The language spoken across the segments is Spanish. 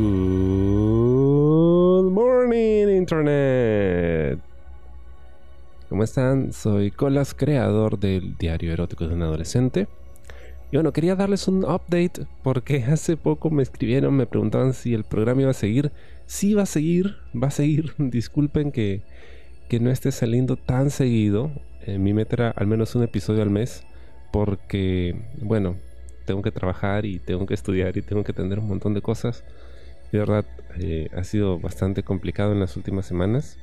Good morning, Internet. ¿Cómo están? Soy Colas, creador del diario erótico de un adolescente. Y bueno, quería darles un update porque hace poco me escribieron, me preguntaban si el programa iba a seguir. Sí va a seguir, va a seguir. Disculpen que, que no esté saliendo tan seguido. Mi meta era al menos un episodio al mes porque, bueno, tengo que trabajar y tengo que estudiar y tengo que atender un montón de cosas. De verdad, eh, ha sido bastante complicado en las últimas semanas.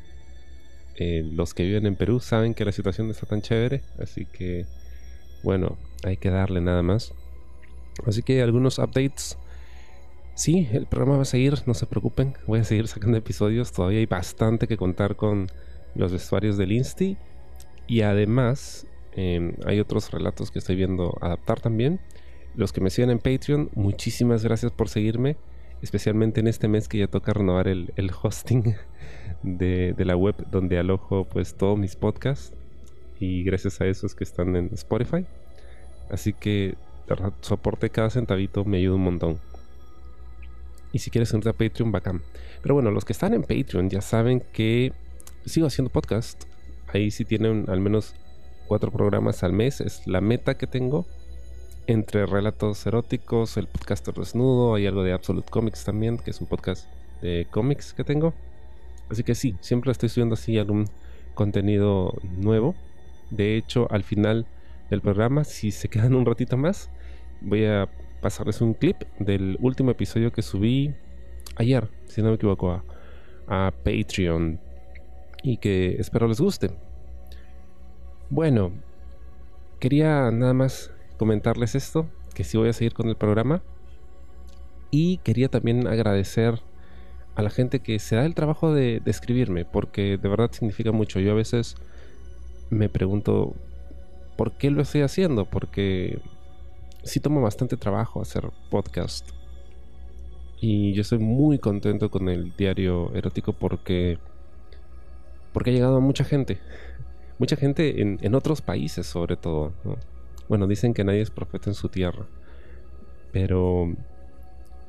Eh, los que viven en Perú saben que la situación no está tan chévere, así que, bueno, hay que darle nada más. Así que algunos updates. Sí, el programa va a seguir, no se preocupen, voy a seguir sacando episodios. Todavía hay bastante que contar con los vestuarios del Insti. Y además, em, hay otros relatos que estoy viendo adaptar también. Los que me siguen en Patreon, muchísimas gracias por seguirme. Especialmente en este mes que ya toca renovar el, hosting de, la web donde alojo pues todos mis podcasts. Y gracias a esos que están en Spotify. Así que verdad, soporte cada centavito me ayuda un montón. Y si quieres unirte a Patreon, bacán. Pero bueno, los que están en Patreon ya saben que sigo haciendo podcast. Ahí sí tienen al menos cuatro programas al mes. Es la meta que tengo entre relatos eróticos, el podcaster desnudo, hay algo de Absolute Comics también, que es un podcast de cómics que tengo. Así que sí, siempre estoy subiendo así algún contenido nuevo. De hecho, al final del programa, si se quedan un ratito más, voy a pasarles un clip del último episodio que subí ayer, si no me equivoco, a, a Patreon. Y que espero les guste. Bueno, quería nada más comentarles esto, que sí voy a seguir con el programa. Y quería también agradecer a la gente que se da el trabajo de, escribirme, porque de verdad significa mucho. Yo a veces me pregunto por qué lo estoy haciendo, porque sí tomo bastante trabajo hacer podcast. Y yo estoy muy contento con el diario erótico porque, porque ha llegado a mucha gente. Mucha gente en, en otros países sobre todo. Bueno, dicen que nadie es profeta en su tierra. Pero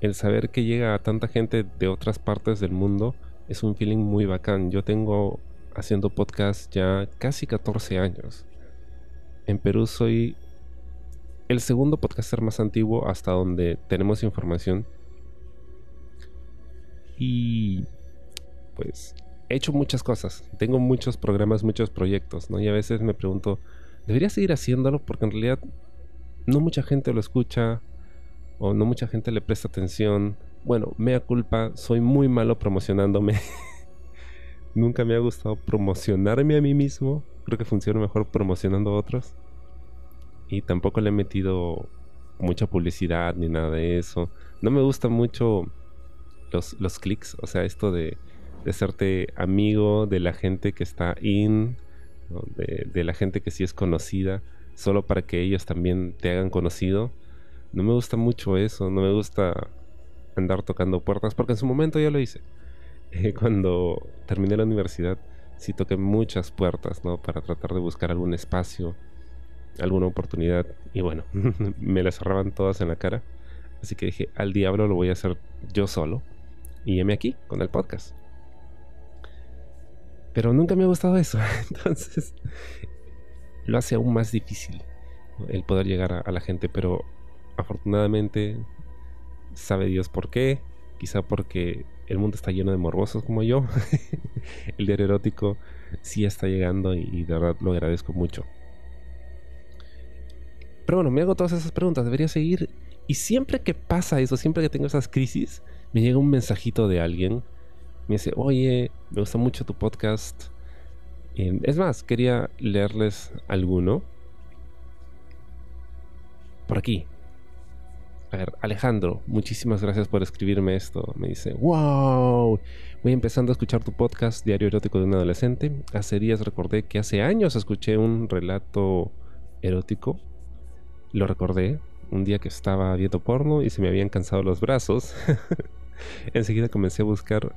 el saber que llega a tanta gente de otras partes del mundo es un feeling muy bacán. Yo tengo haciendo podcast ya casi 14 años. En Perú soy el segundo podcaster más antiguo hasta donde tenemos información. Y pues he hecho muchas cosas. Tengo muchos programas, muchos proyectos, ¿no? Y a veces me pregunto, debería seguir haciéndolo porque en realidad no mucha gente lo escucha o no mucha gente le presta atención. Bueno, mea culpa, soy muy malo promocionándome. Nunca me ha gustado promocionarme a mí mismo. Creo que funciona mejor promocionando a otros. Y tampoco le he metido mucha publicidad ni nada de eso. No me gusta mucho los, los clics, o sea, esto de, de hacerte amigo de la gente que está in de, la gente que sí es conocida, solo para que ellos también te hagan conocido. No me gusta mucho eso, no me gusta andar tocando puertas, porque en su momento yo lo hice. Cuando terminé la universidad, sí toqué muchas puertas, ¿no? Para tratar de buscar algún espacio, alguna oportunidad, y bueno, me las cerraban todas en la cara. Así que dije, al diablo lo voy a hacer yo solo. Y heme aquí, con el podcast. Pero nunca me ha gustado eso. Entonces, lo hace aún más difícil el poder llegar a, la gente. Pero afortunadamente, sabe Dios por qué. Quizá porque el mundo está lleno de morbosos como yo. el diario erótico sí está llegando y, de verdad lo agradezco mucho. Pero bueno, me hago todas esas preguntas. Debería seguir. Y siempre que pasa eso, siempre que tengo esas crisis, me llega un mensajito de alguien me dice, oye, me gusta mucho tu podcast. es más, quería leerles alguno. Por aquí. A ver, Alejandro, muchísimas gracias por escribirme esto. Me dice, wow, voy empezando a escuchar tu podcast Diario Erótico de un Adolescente. Hace días recordé que hace años escuché un relato erótico. Lo recordé un día que estaba viendo porno y se me habían cansado los brazos. Enseguida comencé a buscar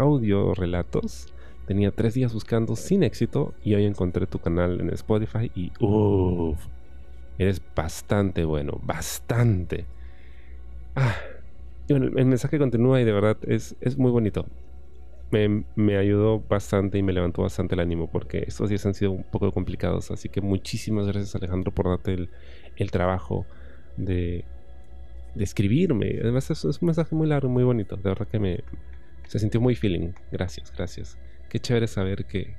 audio relatos. Tenía tres días buscando sin éxito y hoy encontré tu canal en Spotify y uff, eres bastante bueno, bastante. Ah, bueno, el, mensaje continúa y de verdad es, es muy bonito. Me, me, ayudó bastante y me levantó bastante el ánimo porque estos días han sido un poco complicados. Así que muchísimas gracias Alejandro por darte el, el trabajo de, de escribirme. Además es, es, un mensaje muy largo, muy bonito. De verdad que me se sintió muy feeling. Gracias, gracias. Qué chévere saber que,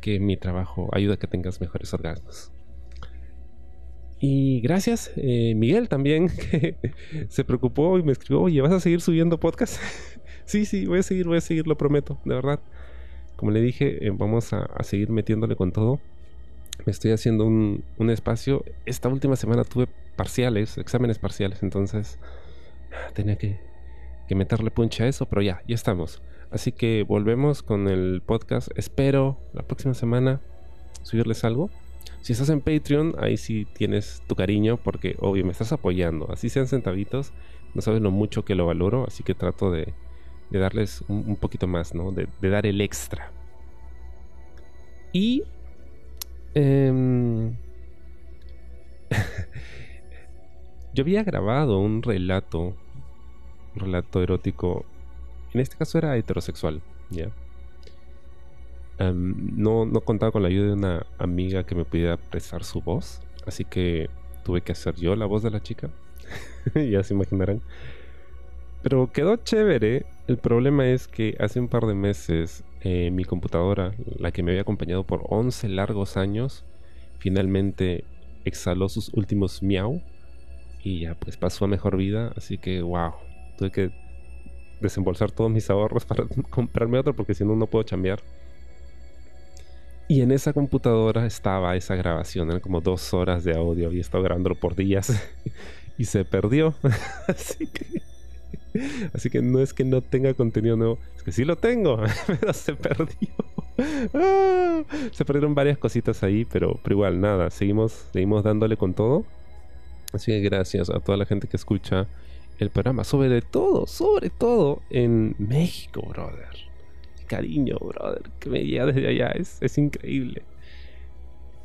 que mi trabajo ayuda a que tengas mejores orgasmos. Y gracias, eh, Miguel también, que se preocupó y me escribió, oye, ¿vas a seguir subiendo podcast? sí, sí, voy a seguir, voy a seguir, lo prometo, de verdad. Como le dije, eh, vamos a, seguir metiéndole con todo. Me estoy haciendo un, un, espacio. Esta última semana tuve parciales, exámenes parciales, entonces tenía que, que meterle punch a eso, pero ya, ya estamos. Así que volvemos con el podcast. Espero la próxima semana subirles algo. Si estás en Patreon, ahí sí tienes tu cariño porque obvio me estás apoyando. Así sean centavitos, no sabes lo mucho que lo valoro, así que trato de, darles un, poquito más, ¿no? De, dar el extra. Y... Em, yo había grabado un relato, relato erótico. En este caso era heterosexual, ¿ya? no, no contaba con la ayuda de una amiga que me pudiera prestar su voz, así que tuve que hacer yo la voz de la chica. ya se imaginarán. Pero quedó chévere. El problema es que hace un par de meses eh, mi computadora, la que me había acompañado por 11 largos años, finalmente exhaló sus últimos miau y ya pues pasó a mejor vida. Así que wow, tuve que desembolsar todos mis ahorros para comprarme otro porque si no no puedo chambear. Y en esa computadora estaba esa grabación, eran como dos horas de audio, había estado grabándolo por días y se perdió. así que. Así que no es que no tenga contenido nuevo, es que sí lo tengo, pero se perdió. Ah, se perdieron varias cositas ahí, pero, pero igual, nada, seguimos, seguimos dándole con todo. Así que gracias a toda la gente que escucha el programa, sobre todo, sobre todo en México, brother cariño, brother, que me llega desde allá. Es, es increíble.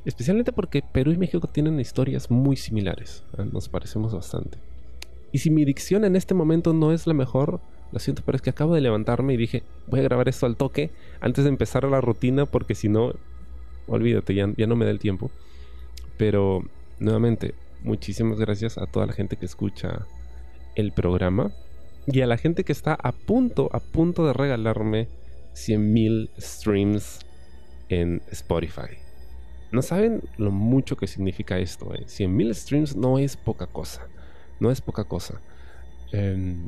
Especialmente porque Perú y México tienen historias muy similares. ¿eh? Nos parecemos bastante. Y si mi dicción en este momento no es la mejor, lo siento, pero es que acabo de levantarme y dije, voy a grabar esto al toque antes de empezar la rutina porque si no, olvídate, ya, ya no me da el tiempo. Pero, nuevamente, muchísimas gracias a toda la gente que escucha el programa y a la gente que está a punto, a punto de regalarme 100.000 streams en Spotify. No saben lo mucho que significa esto. Eh? 100.000 streams no es poca cosa. No es poca cosa. Em,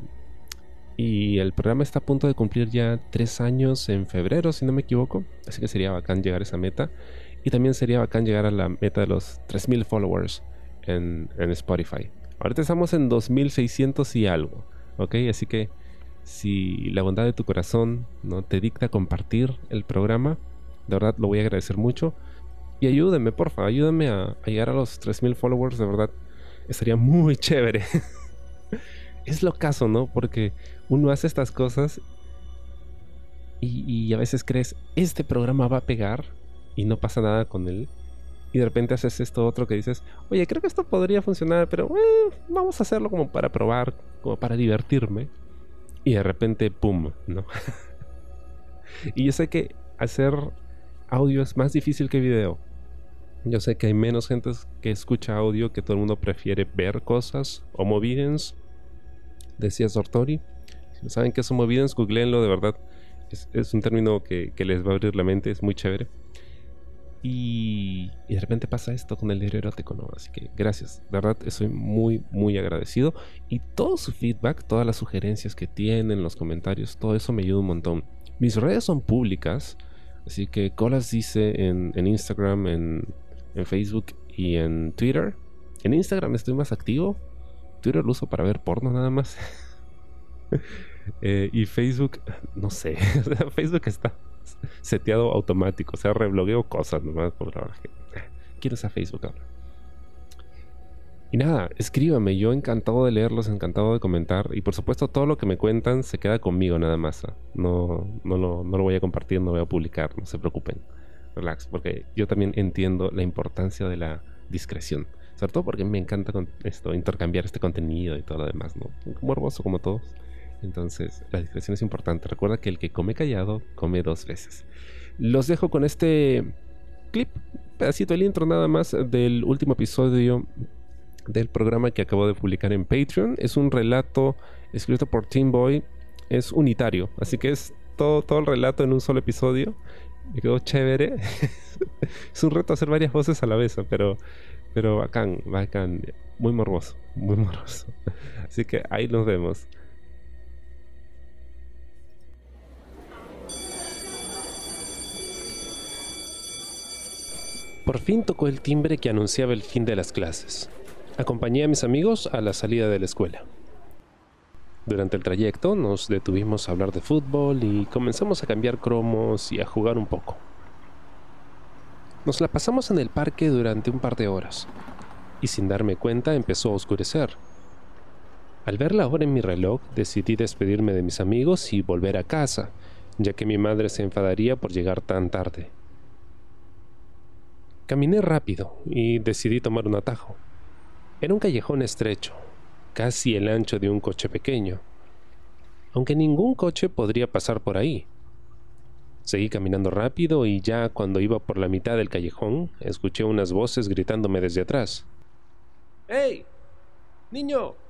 y el programa está a punto de cumplir ya 3 años en febrero, si no me equivoco. Así que sería bacán llegar a esa meta. Y también sería bacán llegar a la meta de los 3.000 followers en Spotify. Ahorita estamos en 2.600 y algo. ¿Ok? Así que si la bondad de tu corazón no te dicta compartir el programa, de verdad lo voy a agradecer mucho. Y ayúdenme, porfa, ayúdenme a, llegar a los 3000 followers, de verdad. Estaría muy chévere. es lo caso, ¿no? Porque uno hace estas cosas y, y, a veces crees, este programa va a pegar y no pasa nada con él. Y de repente haces esto otro que dices, oye, creo que esto podría funcionar, pero eh, vamos a hacerlo como para probar, como para divertirme y de repente, ¡pum! ¿no? y yo sé que hacer audio es más difícil que video. Yo sé que hay menos gente que escucha audio, que todo el mundo prefiere ver cosas. Homo videns, decía Sortori. Si no saben qué es Homo googleenlo, de verdad. Es, un término que, que, les va a abrir la mente, es muy chévere. Y, de repente pasa esto con el diario erótico, ¿no? Así que gracias, de verdad estoy muy, muy agradecido. Y todo su feedback, todas las sugerencias que tienen, los comentarios, todo eso me ayuda un montón. Mis redes son públicas, así que Colas dice en, Instagram, en, Facebook y en Twitter. En Instagram estoy más activo. Twitter lo uso para ver porno nada más. Eh, y Facebook, no sé. Facebook está seteado automático. O sea, reblogueo cosas nomás por la que eh, quiero esa Facebook ahora. Y nada, escríbame, yo encantado de leerlos, encantado de comentar. Y por supuesto, todo lo que me cuentan se queda conmigo nada más. ¿ah? No, no, lo, no lo voy a compartir, no voy a publicar, no se preocupen. Relax, porque yo también entiendo la importancia de la discreción. Sobre todo porque me encanta esto, intercambiar este contenido y todo lo demás, ¿no? Morboso como todos. Entonces, la discreción es importante. Recuerda que el que come callado come dos veces. Los dejo con este clip, pedacito del intro nada más del último episodio del programa que acabo de publicar en Patreon. Es un relato escrito por Tim Boy. Es unitario, así que es todo, todo el relato en un solo episodio. Me quedó chévere. es un reto hacer varias voces a la vez, pero, pero bacán, bacán. Muy morboso, muy morboso. Así que ahí nos vemos. Por fin tocó el timbre que anunciaba el fin de las clases. Acompañé a mis amigos a la salida de la escuela. Durante el trayecto nos detuvimos a hablar de fútbol y comenzamos a cambiar cromos y a jugar un poco. Nos la pasamos en el parque durante un par de horas y sin darme cuenta empezó a oscurecer. Al ver la hora en mi reloj decidí despedirme de mis amigos y volver a casa, ya que mi madre se enfadaría por llegar tan tarde. Caminé rápido y decidí tomar un atajo. Era un callejón estrecho, casi el ancho de un coche pequeño, aunque ningún coche podría pasar por ahí. Seguí caminando rápido y ya cuando iba por la mitad del callejón, escuché unas voces gritándome desde atrás. ¡Hey! ¡Niño!